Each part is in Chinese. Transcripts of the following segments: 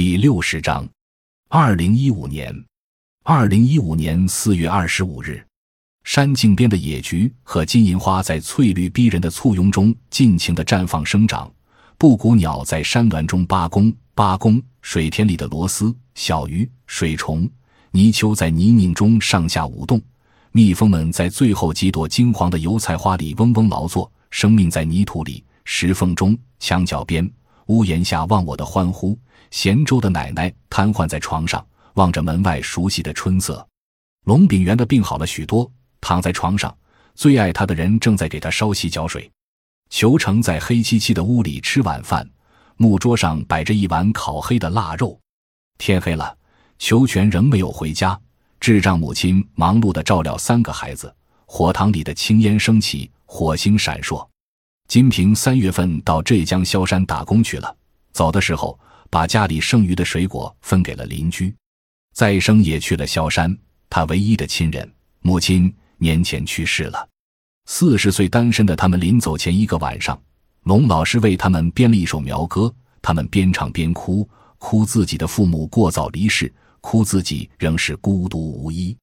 第六十章，二零一五年，二零一五年四月二十五日，山径边的野菊和金银花在翠绿逼人的簇拥中尽情的绽放生长。布谷鸟在山峦中八弓八弓，水田里的螺丝、小鱼、水虫、泥鳅在泥泞中上下舞动。蜜蜂们在最后几朵金黄的油菜花里嗡嗡劳作，生命在泥土里、石缝中、墙角边、屋檐下忘我的欢呼。咸州的奶奶瘫痪在床上，望着门外熟悉的春色。龙炳元的病好了许多，躺在床上，最爱他的人正在给他烧洗脚水。裘成在黑漆漆的屋里吃晚饭，木桌上摆着一碗烤黑的腊肉。天黑了，裘全仍没有回家。智障母亲忙碌地照料三个孩子。火塘里的青烟升起，火星闪烁。金平三月份到浙江萧山打工去了，走的时候把家里剩余的水果分给了邻居。再生也去了萧山，他唯一的亲人母亲年前去世了。四十岁单身的他们临走前一个晚上，龙老师为他们编了一首苗歌。他们边唱边哭，哭自己的父母过早离世，哭自己仍是孤独无依。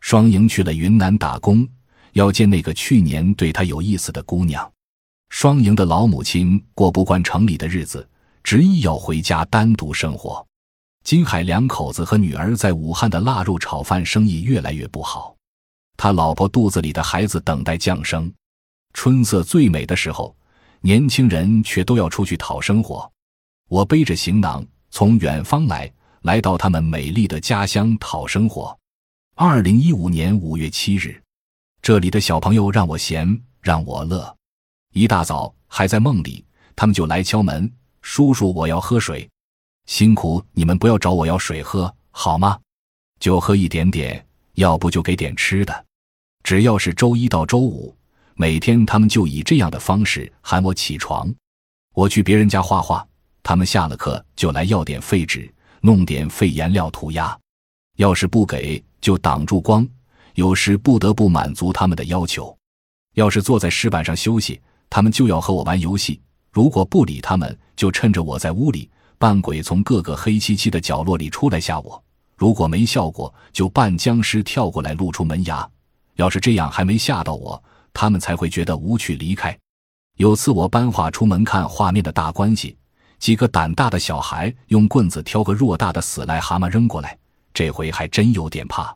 双赢去了云南打工，要见那个去年对他有意思的姑娘。双赢的老母亲过不惯城里的日子，执意要回家单独生活。金海两口子和女儿在武汉的腊肉炒饭生意越来越不好。他老婆肚子里的孩子等待降生，春色最美的时候，年轻人却都要出去讨生活。我背着行囊从远方来，来到他们美丽的家乡讨生活。二零一五年五月七日，这里的小朋友让我闲，让我乐。一大早还在梦里，他们就来敲门：“叔叔，我要喝水。辛苦你们，不要找我要水喝好吗？就喝一点点。”要不就给点吃的，只要是周一到周五，每天他们就以这样的方式喊我起床。我去别人家画画，他们下了课就来要点废纸，弄点废颜料涂鸦。要是不给，就挡住光。有时不得不满足他们的要求。要是坐在石板上休息，他们就要和我玩游戏。如果不理他们，就趁着我在屋里扮鬼，从各个黑漆漆的角落里出来吓我。如果没效果，就扮僵尸跳过来，露出门牙。要是这样还没吓到我，他们才会觉得无趣离开。有次我搬画出门看画面的大关系，几个胆大的小孩用棍子挑个偌大的死癞蛤蟆扔过来，这回还真有点怕。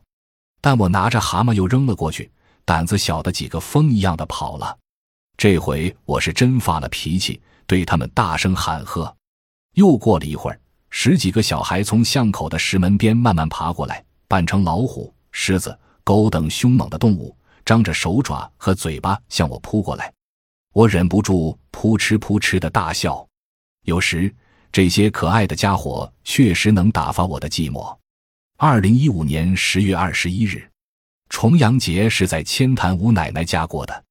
但我拿着蛤蟆又扔了过去，胆子小的几个疯一样的跑了。这回我是真发了脾气，对他们大声喊喝。又过了一会儿。十几个小孩从巷口的石门边慢慢爬过来，扮成老虎、狮子、狗等凶猛的动物，张着手爪和嘴巴向我扑过来。我忍不住扑哧扑哧的大笑。有时这些可爱的家伙确实能打发我的寂寞。二零一五年十月二十一日，重阳节是在千潭吴奶奶家过的。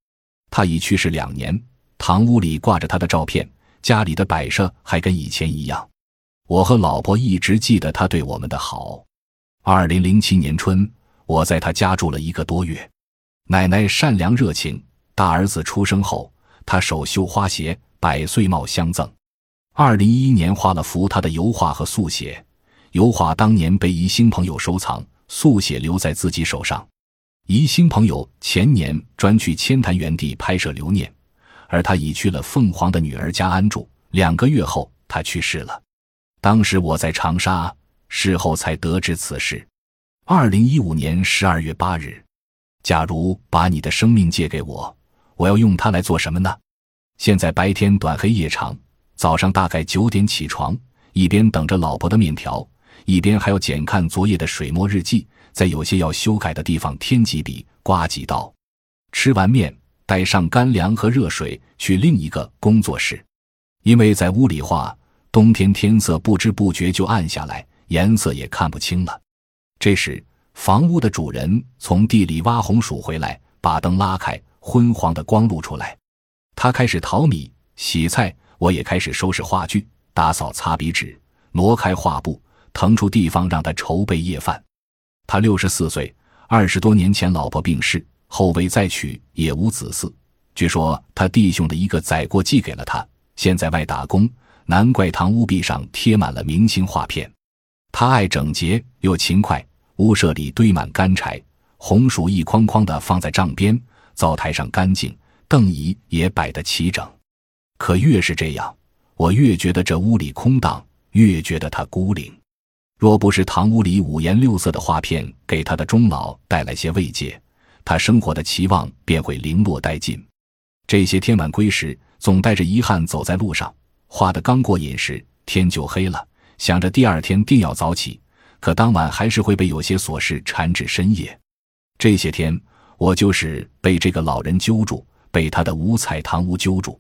他已去世两年，堂屋里挂着他的照片，家里的摆设还跟以前一样。我和老婆一直记得他对我们的好。二零零七年春，我在他家住了一个多月。奶奶善良热情，大儿子出生后，她手绣花鞋，百岁帽相赠。二零一一年画了幅他的油画和速写，油画当年被宜兴朋友收藏，速写留在自己手上。宜兴朋友前年专去千潭原地拍摄留念，而他已去了凤凰的女儿家安住。两个月后，他去世了。当时我在长沙，事后才得知此事。二零一五年十二月八日，假如把你的生命借给我，我要用它来做什么呢？现在白天短，黑夜长。早上大概九点起床，一边等着老婆的面条，一边还要检看昨夜的水墨日记，在有些要修改的地方添几笔，刮几刀。吃完面，带上干粮和热水去另一个工作室，因为在屋里画。冬天天色不知不觉就暗下来，颜色也看不清了。这时，房屋的主人从地里挖红薯回来，把灯拉开，昏黄的光露出来。他开始淘米、洗菜，我也开始收拾画具、打扫擦笔纸、挪开画布，腾出地方让他筹备夜饭。他六十四岁，二十多年前老婆病逝，后未再娶，也无子嗣。据说他弟兄的一个载过寄给了他，现在外打工。难怪堂屋壁上贴满了明星画片。他爱整洁又勤快，屋舍里堆满干柴，红薯一筐筐的放在帐边，灶台上干净，凳椅也摆得齐整。可越是这样，我越觉得这屋里空荡，越觉得他孤零。若不是堂屋里五颜六色的画片给他的终老带来些慰藉，他生活的期望便会零落殆尽。这些天晚归时，总带着遗憾走在路上。画的刚过瘾时，天就黑了。想着第二天定要早起，可当晚还是会被有些琐事缠至深夜。这些天，我就是被这个老人揪住，被他的五彩堂屋揪住。